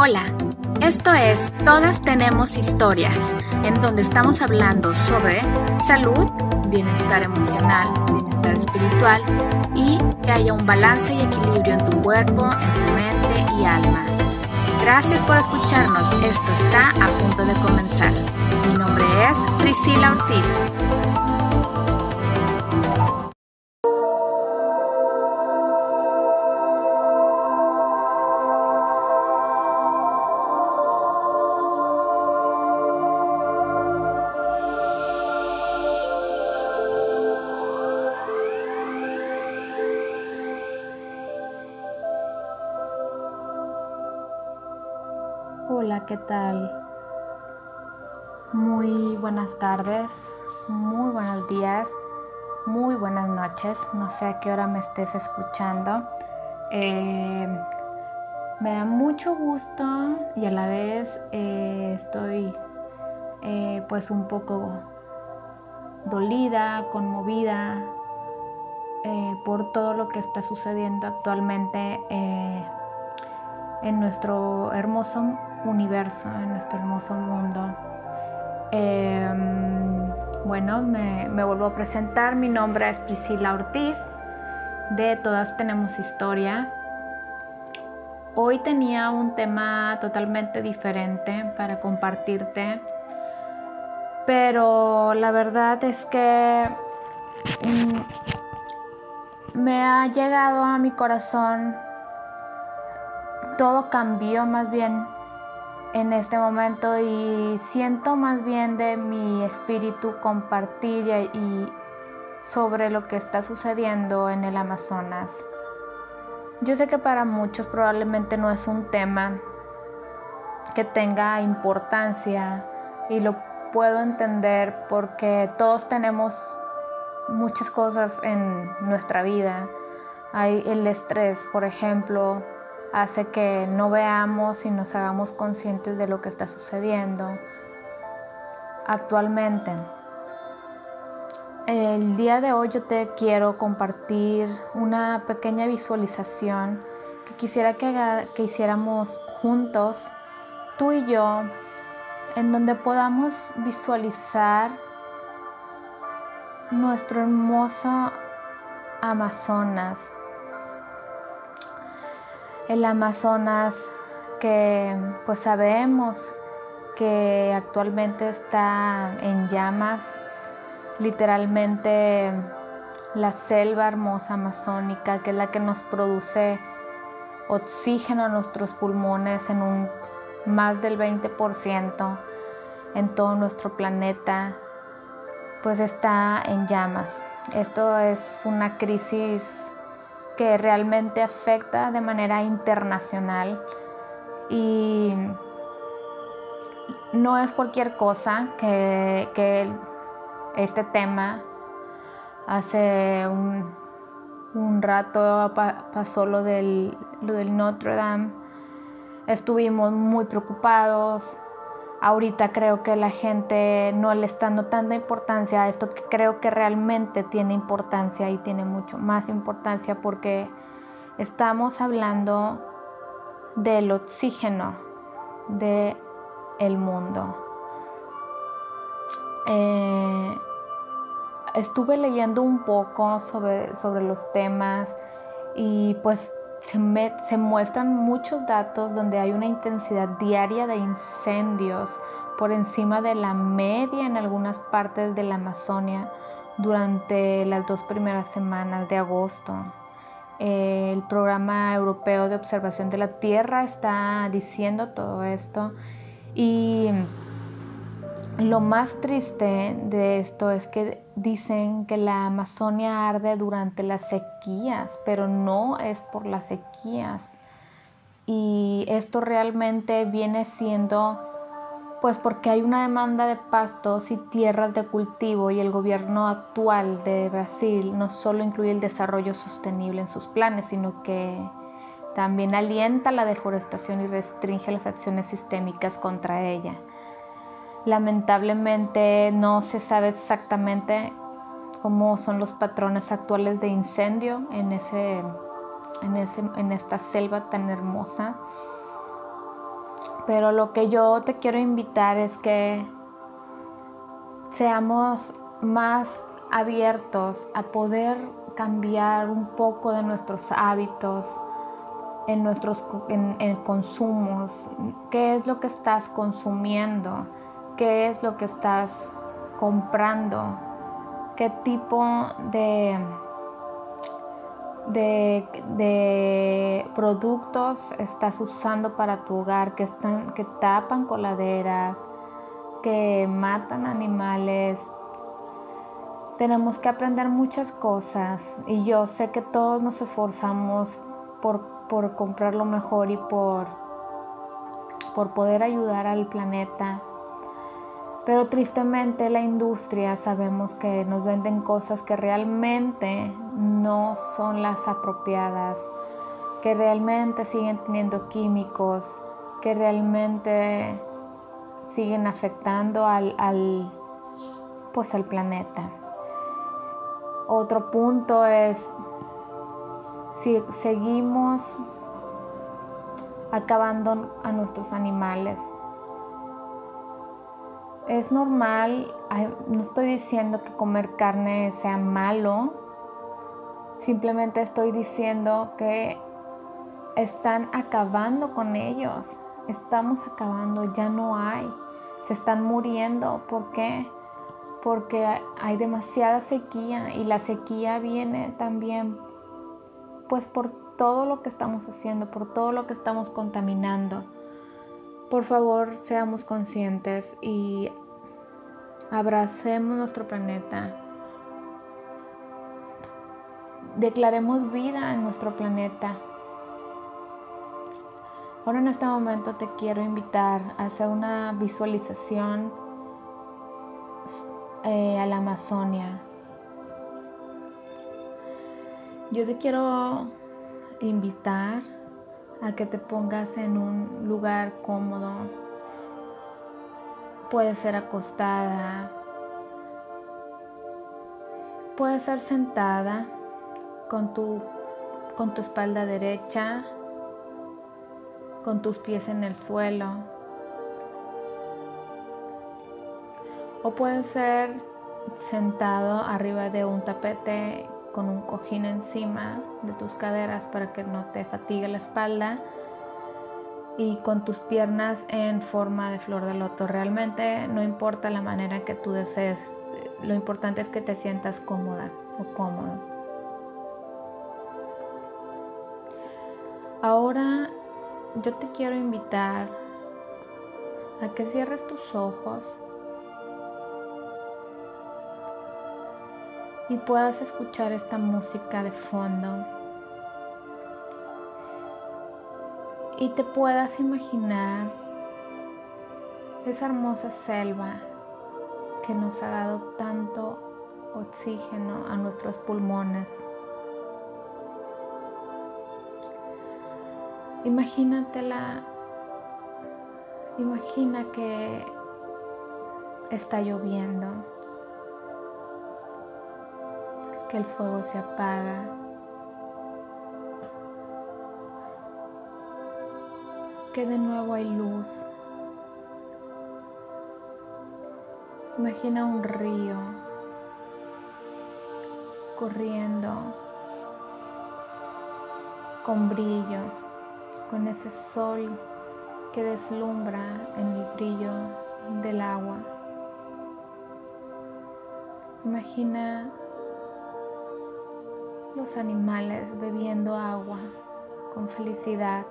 Hola, esto es Todas tenemos historias, en donde estamos hablando sobre salud, bienestar emocional, bienestar espiritual y que haya un balance y equilibrio en tu cuerpo, en tu mente y alma. Gracias por escucharnos, esto está a punto de comenzar. Mi nombre es Priscila Ortiz. ¿Qué tal? Muy buenas tardes, muy buenos días, muy buenas noches. No sé a qué hora me estés escuchando. Eh, me da mucho gusto y a la vez eh, estoy eh, pues un poco dolida, conmovida por todo lo que está sucediendo actualmente en nuestro hermoso universo, en nuestro hermoso mundo. Em, bueno, me, vuelvo a presentar. Mi nombre es Priscila Ortiz. De Todas Tenemos Historia. Hoy tenía un tema totalmente diferente para compartirte. Pero la verdad es que mm, me ha llegado a mi corazón. Todo cambió más bien en este momento y siento más bien de mi espíritu compartir y sobre lo que está sucediendo en el Amazonas. Yo sé que para muchos probablemente no es un tema que tenga importancia y lo puedo entender porque todos tenemos muchas cosas en nuestra vida. Hay el estrés, por ejemplo, hace que no veamos y nos hagamos conscientes de lo que está sucediendo actualmente. El día de hoy yo te quiero compartir una pequeña visualización que quisiera que, que hiciéramos juntos, tú y yo, en donde podamos visualizar nuestro hermoso Amazonas, el Amazonas que pues sabemos que actualmente está en llamas, literalmente la selva hermosa amazónica, que es la que nos produce oxígeno a nuestros pulmones en un más del 20% en todo nuestro planeta, pues está en llamas. Esto es una crisis que realmente afecta de manera internacional y no es cualquier cosa que, este tema hace un, rato pasó lo del, lo del Notre Dame. Estuvimos muy preocupados ahorita creo que la gente no le está dando tanta importancia a esto que creo que realmente tiene importancia y tiene mucho más importancia porque estamos hablando del oxígeno del el mundo. Eh, estuve leyendo un poco sobre, sobre los temas y pues se, muestran muchos datos donde hay una intensidad diaria de incendios por encima de la media en algunas partes de la Amazonia durante las dos primeras semanas de agosto. El programa europeo de observación de la Tierra está diciendo todo esto y lo más triste de esto es que dicen que la Amazonia arde durante las sequías, pero no es por las sequías. Y esto realmente viene siendo pues porque hay una demanda de pastos y tierras de cultivo y el gobierno actual de Brasil no solo incluye el desarrollo sostenible en sus planes, sino que también alienta la deforestación y restringe las acciones sistémicas contra ella. Lamentablemente no se sabe exactamente cómo son los patrones actuales de incendio en, ese, en, ese, en esta selva tan hermosa. Pero lo que yo te quiero invitar es que seamos más abiertos a poder cambiar un poco de nuestros hábitos en nuestros en, consumos, qué es lo que estás consumiendo, qué es lo que estás comprando, qué tipo de, de, productos estás usando para tu hogar, que, están, que tapan coladeras, que matan animales. Tenemos que aprender muchas cosas y yo sé que todos nos esforzamos por, por comprar lo mejor y por, por poder ayudar al planeta. Pero tristemente la industria sabemos que nos venden cosas que realmente no son las apropiadas, que realmente siguen teniendo químicos, que realmente siguen afectando al, al, pues al planeta. Otro punto es si seguimos acabando a nuestros animales. Es normal, no estoy diciendo que comer carne sea malo, simplemente estoy diciendo que están acabando con ellos, estamos acabando, ya no hay, se están muriendo, ¿por qué? Porque hay demasiada sequía y la sequía viene también pues por todo lo que estamos haciendo, por todo lo que estamos contaminando. Por favor, seamos conscientes y abracemos nuestro planeta. Declaremos vida en nuestro planeta. Ahora en este momento te quiero invitar a hacer una visualización eh, a la Amazonia. Yo te quiero invitar a que te pongas en un lugar cómodo. Puede ser acostada, puede ser sentada con tu, con tu espalda derecha, con tus pies en el suelo. O puede ser sentado arriba de un tapete con un cojín encima de tus caderas para que no te fatigue la espalda y con tus piernas en forma de flor de loto. Realmente no importa la manera que tú desees, lo importante es que te sientas cómoda o cómodo. Ahora yo te quiero invitar a que cierres tus ojos y puedas escuchar esta música de fondo y te puedas imaginar esa hermosa selva que nos ha dado tanto oxígeno a nuestros pulmones. Imagínatela, imagina que está lloviendo que el fuego se apaga. Que de nuevo hay luz. Imagina un río corriendo con brillo, con ese sol que deslumbra en el brillo del agua. Imagina los animales bebiendo agua con felicidad,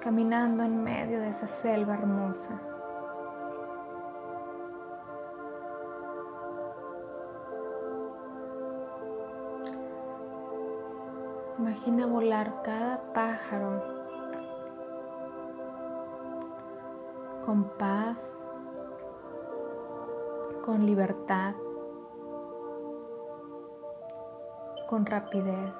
caminando en medio de esa selva hermosa. Imagina volar cada pájaro con paz con libertad, con rapidez.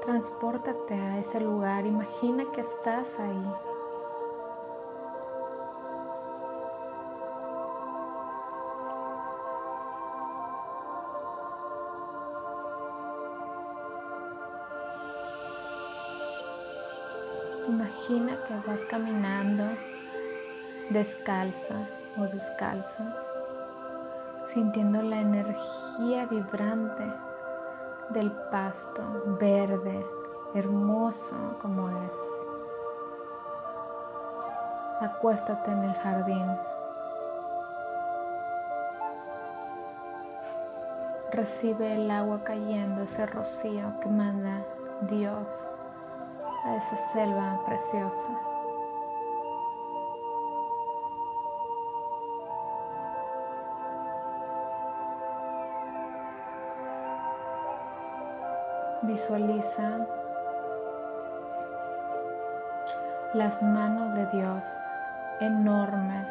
Transpórtate a ese lugar, imagina que estás ahí. Imagina que vas caminando descalza o descalzo, sintiendo la energía vibrante del pasto verde, hermoso como es. Acuéstate en el jardín. Recibe el agua cayendo, ese rocío que manda Dios a esa selva preciosa. Visualiza las manos de Dios enormes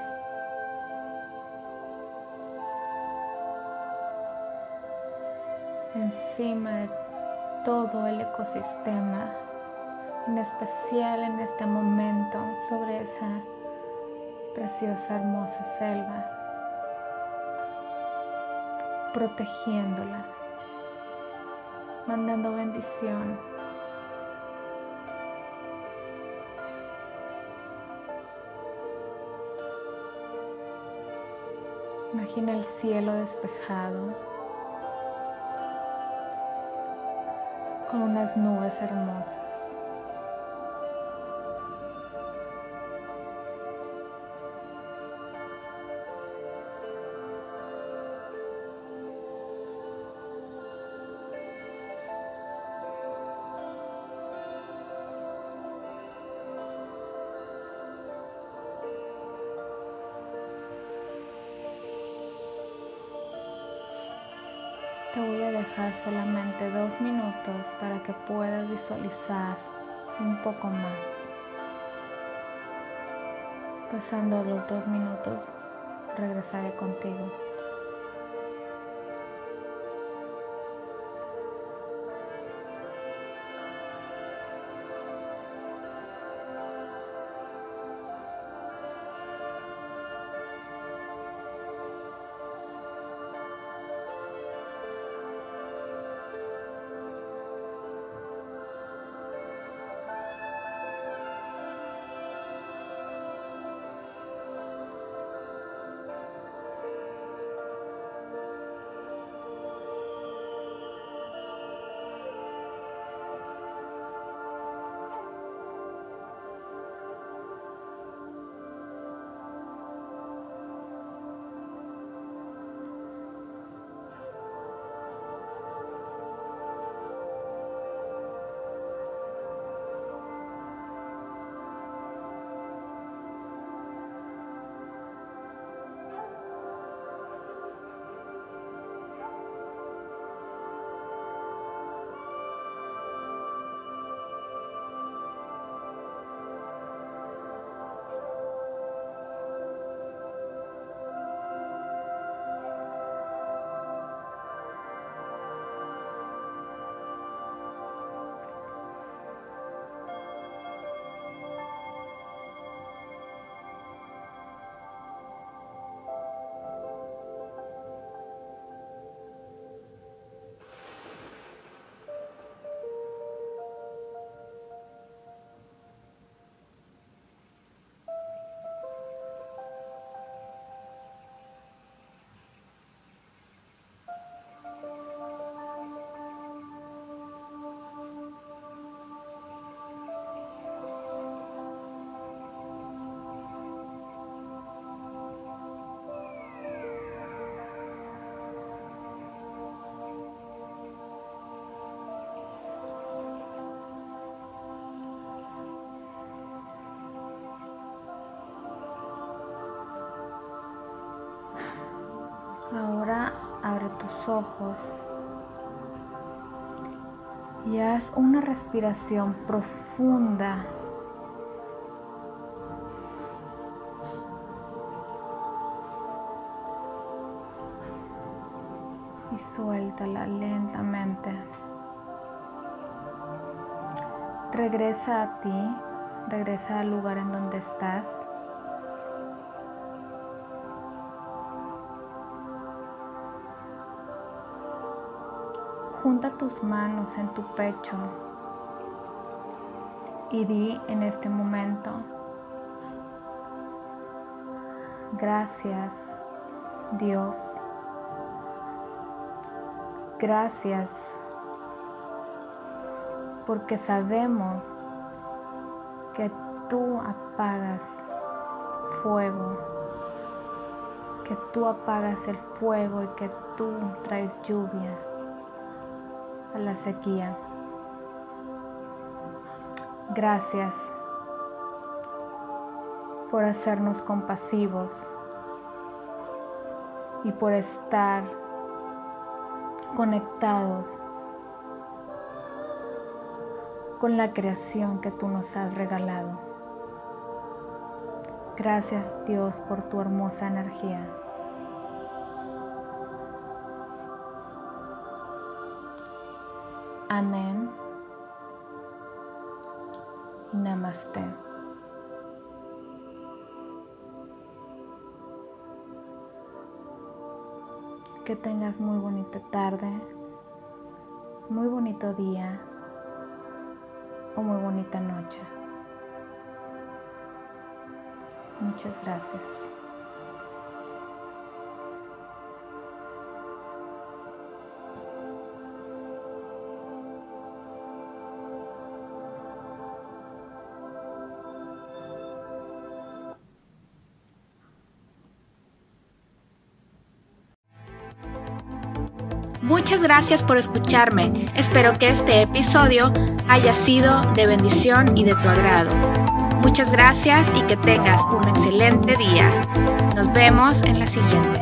encima de todo el ecosistema, en especial en este momento sobre esa preciosa, hermosa selva, protegiéndola, mandando bendición. Imagina el cielo despejado con unas nubes hermosas. Te voy a dejar solamente dos minutos para que puedas visualizar un poco más. Pasando los dos minutos, regresaré contigo. Ojos y haz una respiración profunda. Y suéltala lentamente. Regresa a ti, regresa al lugar en donde estás. Junta tus manos en tu pecho y di en este momento, gracias Dios, gracias porque sabemos que tú apagas fuego, que tú apagas el fuego y que tú traes lluvia a la sequía. Gracias por hacernos compasivos y por estar conectados con la creación que tú nos has regalado. Gracias Dios por tu hermosa energía. Amén. Namaste. Que tengas muy bonita tarde, muy bonito día o muy bonita noche. Muchas gracias. Muchas gracias por escucharme. Espero que este episodio haya sido de bendición y de tu agrado. Muchas gracias y que tengas un excelente día. Nos vemos en la siguiente.